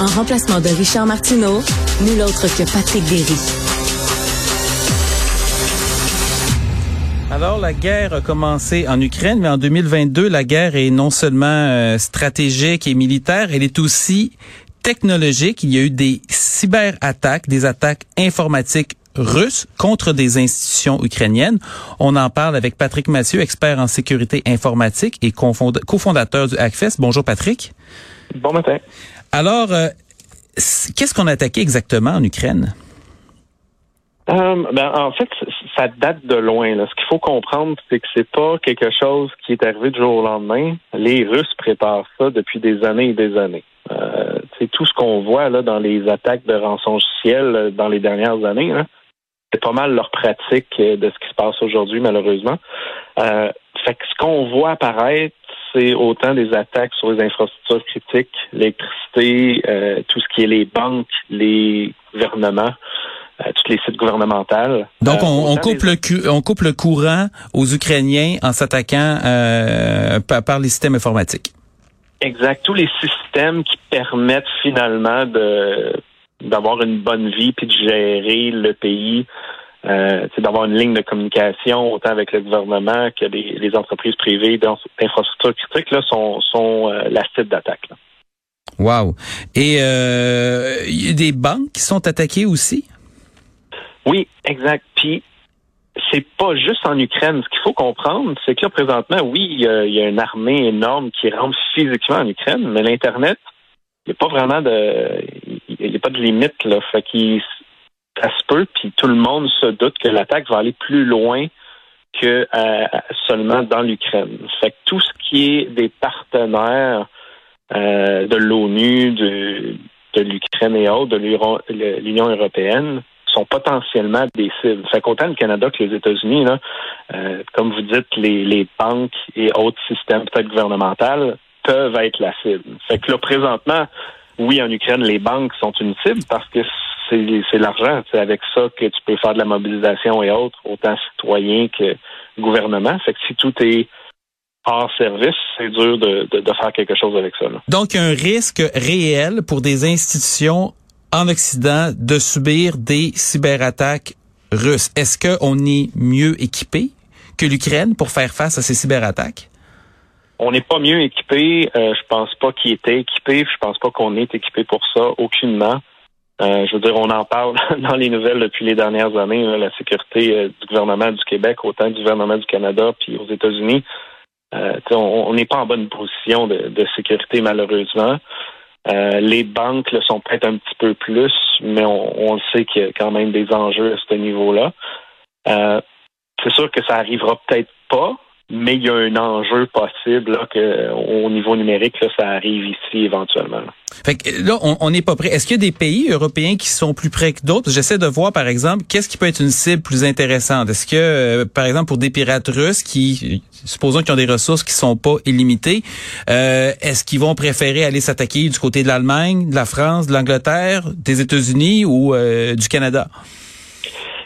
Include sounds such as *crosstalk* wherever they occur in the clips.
En remplacement de Richard Martineau, nul autre que Patrick Derry. Alors, la guerre a commencé en Ukraine, mais en 2022, la guerre est non seulement euh, stratégique et militaire, elle est aussi technologique. Il y a eu des cyberattaques, des attaques informatiques russes contre des institutions ukrainiennes. On en parle avec Patrick Mathieu, expert en sécurité informatique et cofondateur du Hackfest. Bonjour Patrick. Bon matin. Alors, euh, qu'est-ce qu'on a attaqué exactement en Ukraine? Euh, ben, en fait, ça date de loin. Là. Ce qu'il faut comprendre, c'est que c'est pas quelque chose qui est arrivé du jour au lendemain. Les Russes préparent ça depuis des années et des années. Euh, c'est tout ce qu'on voit là dans les attaques de rançongiciel euh, dans les dernières années. Hein. C'est pas mal leur pratique de ce qui se passe aujourd'hui, malheureusement. Euh, fait que ce qu'on voit apparaître, c'est autant des attaques sur les infrastructures critiques, l'électricité, euh, tout ce qui est les banques, les gouvernements, euh, tous les sites gouvernementaux. Donc, on, coupe le on coupe le courant aux Ukrainiens en s'attaquant par, les systèmes informatiques. Exact. Tous les systèmes qui permettent finalement de d'avoir une bonne vie puis de gérer le pays euh, d'avoir une ligne de communication autant avec le gouvernement que les, entreprises privées d'infrastructures critiques là, sont, sont euh, la cible d'attaque. Wow. Et euh, il y a des banques qui sont attaquées aussi? Oui, exact. Puis c'est pas juste en Ukraine. Ce qu'il faut comprendre, c'est que là, présentement, oui, il y, a, une armée énorme qui rentre physiquement en Ukraine, mais l'Internet, il n'y a pas vraiment de. A pas de limite, là. Fait qu'il ça se peut, puis tout le monde se doute que l'attaque va aller plus loin que euh, seulement dans l'Ukraine. Fait que tout ce qui est des partenaires euh, de l'ONU, de, l'Ukraine et autres, de l'Union européenne, sont potentiellement des cibles. Fait qu'autant le Canada que les États-Unis, euh, comme vous dites, les, les banques et autres systèmes peut-être gouvernementaux peuvent être la cible. Fait que là, présentement, oui, en Ukraine, les banques sont une cible parce que c'est l'argent. C'est avec ça que tu peux faire de la mobilisation et autres, autant citoyens que gouvernement. Fait que si tout est hors service, c'est dur de, faire quelque chose avec ça. Donc, un risque réel pour des institutions en Occident de subir des cyberattaques russes. Est-ce qu'on est mieux équipé que l'Ukraine pour faire face à ces cyberattaques? On n'est pas mieux équipé. Euh, je pense pas qu'il était équipé. Je pense pas qu'on est équipé pour ça, aucunement. Euh, je veux dire, on en parle *laughs* dans les nouvelles depuis les dernières années, la sécurité euh, du gouvernement du Québec, autant du gouvernement du Canada, puis aux États-Unis. Euh, on n'est pas en bonne position de, sécurité, malheureusement. les banques le sont peut-être un petit peu plus, mais on, le sait qu'il y a quand même des enjeux à ce niveau-là. c'est sûr que ça arrivera peut-être pas, mais il y a un enjeu possible là, que, au niveau numérique, là, ça arrive ici éventuellement. Fait que là, on n'est pas prêt. Est-ce qu'il y a des pays européens qui sont plus près que d'autres? J'essaie de voir, par exemple, qu'est-ce qui peut être une cible plus intéressante? Est-ce que, euh, par exemple, pour des pirates russes qui, supposons qu'ils ont des ressources qui sont pas illimitées, euh, est-ce qu'ils vont préférer aller s'attaquer du côté de l'Allemagne, de la France, de l'Angleterre, des États-Unis ou euh, du Canada?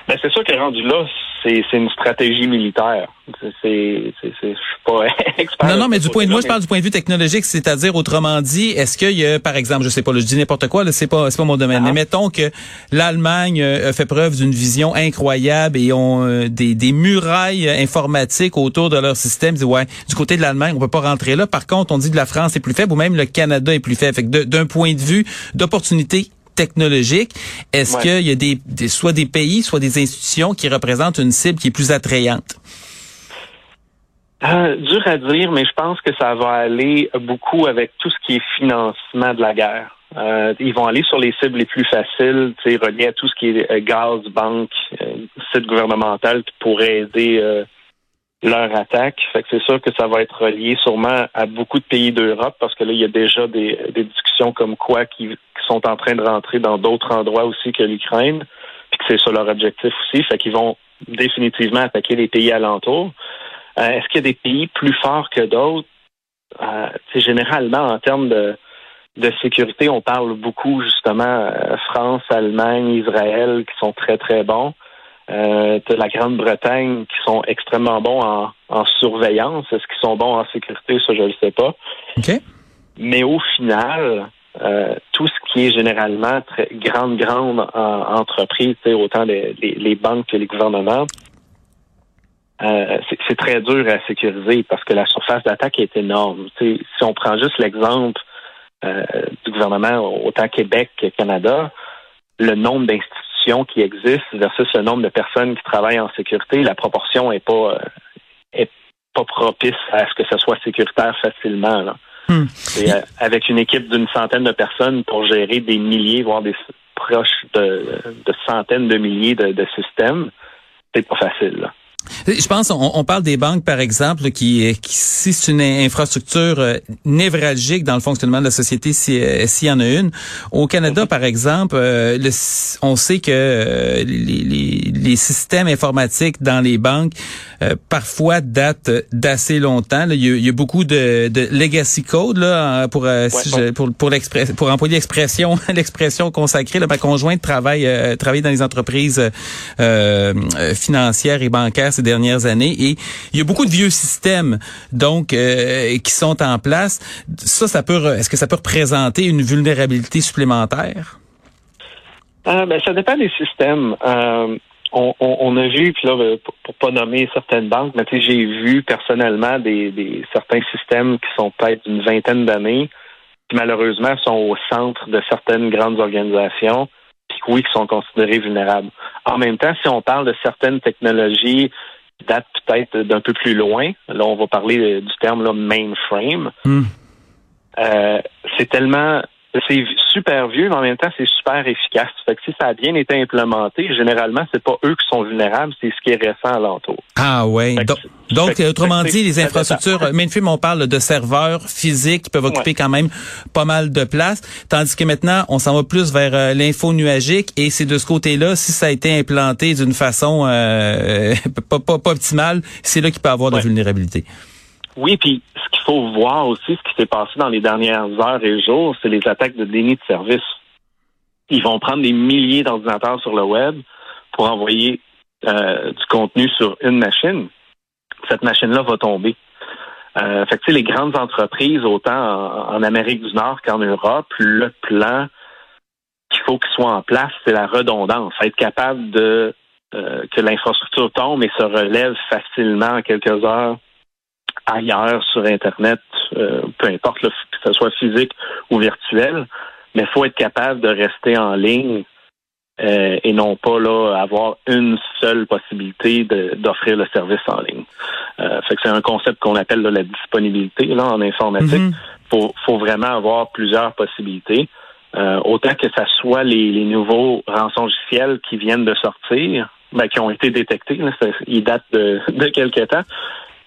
Ben, c'est sûr que rendu là, c'est une stratégie militaire. C'est, je suis pas *laughs* expert. Non, non, mais du point de vue, moi, je parle du point de vue technologique, c'est-à-dire, autrement dit, est-ce qu'il y a, par exemple, je sais pas, je dis n'importe quoi, c'est pas, c'est pas mon domaine, ah. mais mettons que l'Allemagne euh, fait preuve d'une vision incroyable et ont euh, des, des murailles informatiques autour de leur système. Dit, ouais, du côté de l'Allemagne, on peut pas rentrer là. Par contre, on dit que la France est plus faible ou même le Canada est plus faible. Fait que d'un point de vue d'opportunité technologique, est-ce qu'il y a des, soit des pays, soit des institutions qui représentent une cible qui est plus attrayante? Euh, dur à dire, mais je pense que ça va aller beaucoup avec tout ce qui est financement de la guerre. Euh, ils vont aller sur les cibles les plus faciles, reliées à tout ce qui est euh, gaz, banque, site gouvernemental qui pourrait aider leur attaque. Fait que c'est sûr que ça va être relié sûrement à beaucoup de pays d'Europe parce que là, il y a déjà des, discussions comme quoi qui, sont en train de rentrer dans d'autres endroits aussi que l'Ukraine, puis que c'est ça leur objectif aussi. Fait qu'ils vont définitivement attaquer les pays alentours. Euh, est-ce qu'il y a des pays plus forts que d'autres? Euh, généralement, en termes de, de sécurité, on parle beaucoup justement euh, France, Allemagne, Israël qui sont très, très bons. Euh, la Grande-Bretagne qui sont extrêmement bons en, en surveillance. Est-ce qu'ils sont bons en sécurité? Ça, je ne le sais pas. Mais au final, euh, tout ce qui est généralement très grande, grande en, entreprise, autant les, banques que les gouvernements, euh, c'est très dur à sécuriser parce que la surface d'attaque est énorme. si on prend juste l'exemple euh, du gouvernement, autant Québec que Canada, le nombre d'institutions qui existent versus le nombre de personnes qui travaillent en sécurité, la proportion est pas pas propice à ce que ce soit sécuritaire facilement. Hmm. Et, avec une équipe d'une centaine de personnes pour gérer des milliers, voire des proches de, centaines de milliers de, de systèmes, c'est pas facile. Là. Je pense, on, parle des banques, par exemple, qui, qui si c'est une infrastructure euh, névralgique dans le fonctionnement de la société, euh, s'il y en a une. Au Canada, par exemple, euh, on sait que les, les, systèmes informatiques dans les banques parfois datent d'assez longtemps. Il, y a, beaucoup de, de, legacy code là pour pour pour, pour employer l'expression *laughs* l'expression consacrée. Là, ma conjointe travaille travaille dans les entreprises financières et bancaires ces dernières années et il y a beaucoup de vieux systèmes donc euh, qui sont en place. Ça, ça peut est-ce que ça peut représenter une vulnérabilité supplémentaire? Euh, ben, ça dépend des systèmes. Euh, on, a vu, puis là, pour, pour, pas nommer certaines banques, mais j'ai vu personnellement des, certains systèmes qui sont peut-être d'une vingtaine d'années, qui malheureusement sont au centre de certaines grandes organisations, puis oui, qui sont considérés vulnérables. En même temps, si on parle de certaines technologies datent peut-être d'un peu plus loin, là, on va parler du terme là, mainframe. Hmm. Euh, c'est tellement c'est super vieux, mais en même temps, c'est super efficace. Fait que si ça a bien été implémenté, généralement, c'est pas eux qui sont vulnérables, c'est ce qui est récent alentour. Ah oui. Donc, autrement dit, les infrastructures, mainframe, on parle de serveurs physiques qui peuvent occuper quand même pas mal de place, tandis que maintenant, on s'en va plus vers euh, l'info nuagique et c'est de ce côté-là, si ça a été implanté d'une façon euh, *laughs* pas, pas, pas, optimale, c'est là qu'il peut y avoir de la vulnérabilité. Oui, puis ce qu'il faut voir aussi, ce qui s'est passé dans les dernières heures et jours, c'est les attaques de déni de service. Ils vont prendre des milliers d'ordinateurs sur le web pour envoyer euh, du contenu sur une machine. Cette machine-là va tomber. Euh, fait que, les grandes entreprises, autant en, Amérique du Nord qu'en Europe, le plan qu'il faut qu'il soit en place, c'est la redondance. Être capable de euh, que l'infrastructure tombe et se relève facilement en quelques heures ailleurs sur Internet, euh, peu importe que ce soit physique ou virtuel, mais il faut être capable de rester en ligne euh, et non pas là avoir une seule possibilité d'offrir le service en ligne. Euh, fait que c'est un concept qu'on appelle la disponibilité là en informatique. Il mm-hmm. faut, vraiment avoir plusieurs possibilités. autant que ce soit les, nouveaux rançongiciels qui viennent de sortir, ben, qui ont été détectés, ils datent de, de quelques temps,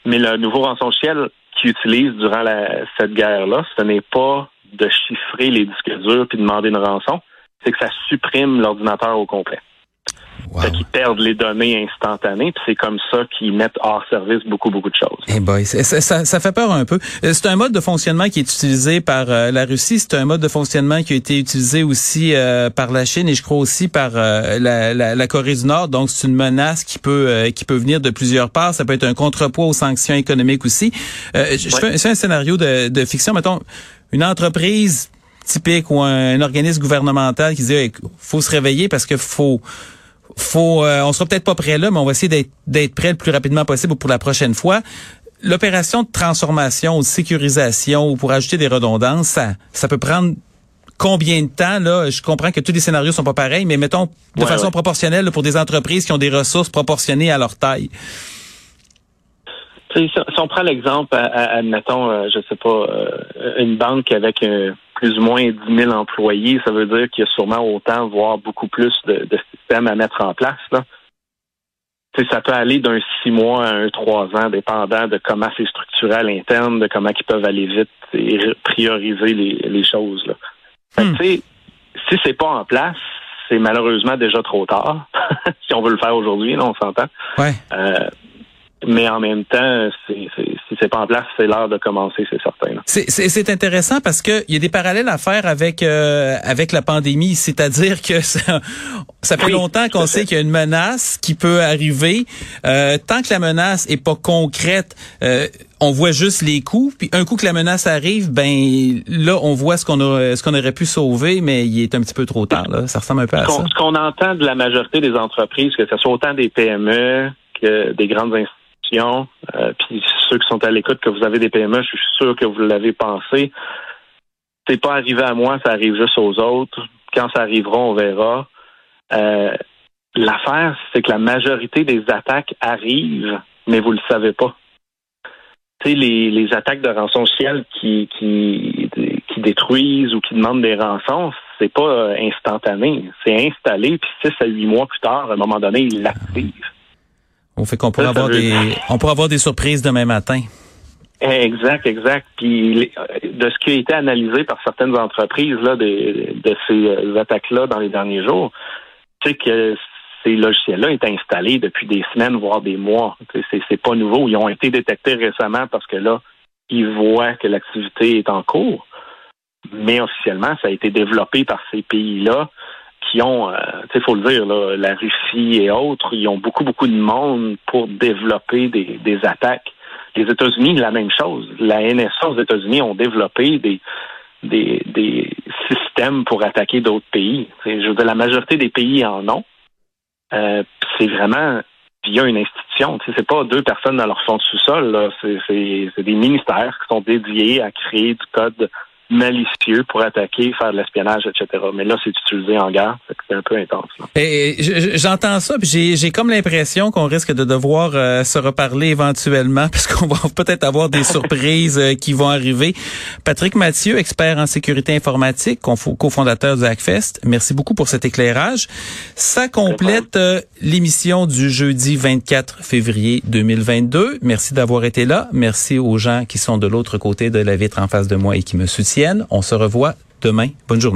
mais le nouveau rançon-ciel qu'ils utilisent durant cette guerre-là, ce n'est pas de chiffrer les disques durs puis demander une rançon, c'est que ça supprime l'ordinateur au complet. Wow. Fait qu'ils perdent les données instantanées, puis c'est comme ça qu'ils mettent hors service beaucoup, beaucoup de choses. Eh boy, ça, ça, fait peur un peu. Euh, c'est un mode de fonctionnement qui est utilisé par euh, la Russie, c'est un mode de fonctionnement qui a été utilisé aussi euh, par la Chine et je crois aussi par la, la, Corée du Nord. Donc c'est une menace qui peut qui peut venir de plusieurs parts. Ça peut être un contrepoids aux sanctions économiques aussi. je, fais, un scénario de, de fiction. Mettons, une entreprise typique ou un, organisme gouvernemental qui dit faut se réveiller parce que faut faut, euh, on sera peut-être pas prêt là, mais on va essayer d'être prêt le plus rapidement possible pour la prochaine fois. L'opération de transformation ou de sécurisation ou pour ajouter des redondances, ça, ça peut prendre combien de temps là? Je comprends que tous les scénarios sont pas pareils, mais mettons de façon proportionnelle pour des entreprises qui ont des ressources proportionnées à leur taille. Si, on prend l'exemple, admettons, euh, je sais pas, euh, une banque avec un plus ou moins 10 000 employés, ça veut dire qu'il y a sûrement autant, voire beaucoup plus de, à mettre en place. Là. ça peut aller d'un six mois à un trois ans, dépendant de comment c'est structuré à l'interne, de comment ils peuvent aller vite et prioriser les, choses. Là. Hmm. si c'est pas en place, c'est malheureusement déjà trop tard. *laughs* si on veut le faire aujourd'hui, on s'entend. Ouais. Euh, mais en même temps, c'est si c'est pas en place, c'est l'heure de commencer, c'est certain. C'est intéressant parce que il y a des parallèles à faire avec euh, avec la pandémie, c'est-à-dire que *laughs* ça, ça fait longtemps qu'on sait qu'il y a une menace qui peut arriver. Euh, tant que la menace est pas concrète, euh, on voit juste les coups. Puis un coup que la menace arrive, ben là, on voit ce qu'on ce qu'on aurait pu sauver, mais il est un petit peu trop tard. Là. Ça ressemble un peu à ça. Ce qu'on entend de la majorité des entreprises, que ce soit autant des PME que des grandes institutions euh, puis ceux qui sont à l'écoute, que vous avez des PME, je suis sûr que vous l'avez pensé. C'est pas arrivé à moi, ça arrive juste aux autres. Quand ça arrivera, on verra. Euh, l'affaire, c'est que la majorité des attaques arrivent, mais vous le savez pas. Les, les attaques de rançongiciel qui, qui, détruisent ou qui demandent des rançons, c'est pas euh, instantané. C'est installé, puis six à huit mois plus tard, à un moment donné, ils l'activent. On fait qu'on pourrait avoir des, on pourrait avoir des surprises demain matin. Exact, exact. Puis de ce qui a été analysé par certaines entreprises là, de, de ces euh, attaques-là dans les derniers jours, c'est que ces logiciels-là étaient installés depuis des semaines, voire des mois. C'est, c'est pas nouveau. Ils ont été détectés récemment parce que là, ils voient que l'activité est en cours. Mais officiellement, ça a été développé par ces pays-là qui ont, euh, il faut le dire, la Russie et autres, ils ont beaucoup, beaucoup de monde pour développer des, des attaques. Les États-Unis, la même chose. La NSA aux États-Unis ont développé des, des, des systèmes pour attaquer d'autres pays. Je veux dire, la majorité des pays en ont. Euh, c'est vraiment via une institution. C'est pas deux personnes dans leur fond sous-sol. C'est des ministères qui sont dédiés à créer du code malicieux pour attaquer, faire de l'espionnage, etc. Mais là, c'est utilisé en guerre, c'est un peu intense. Et j'entends ça, puis j'ai comme l'impression qu'on risque de devoir euh, se reparler éventuellement, *laughs* parce qu'on va peut-être avoir des surprises euh, qui vont arriver. Patrick Mathieu, expert en sécurité informatique, cofondateur du Hackfest, merci beaucoup pour cet éclairage. Ça complète euh, l'émission du jeudi 24 février 2022. Merci d'avoir été là. Merci aux gens qui sont de l'autre côté de la vitre en face de moi et qui me soutiennent on se revoit demain. Bonne journée.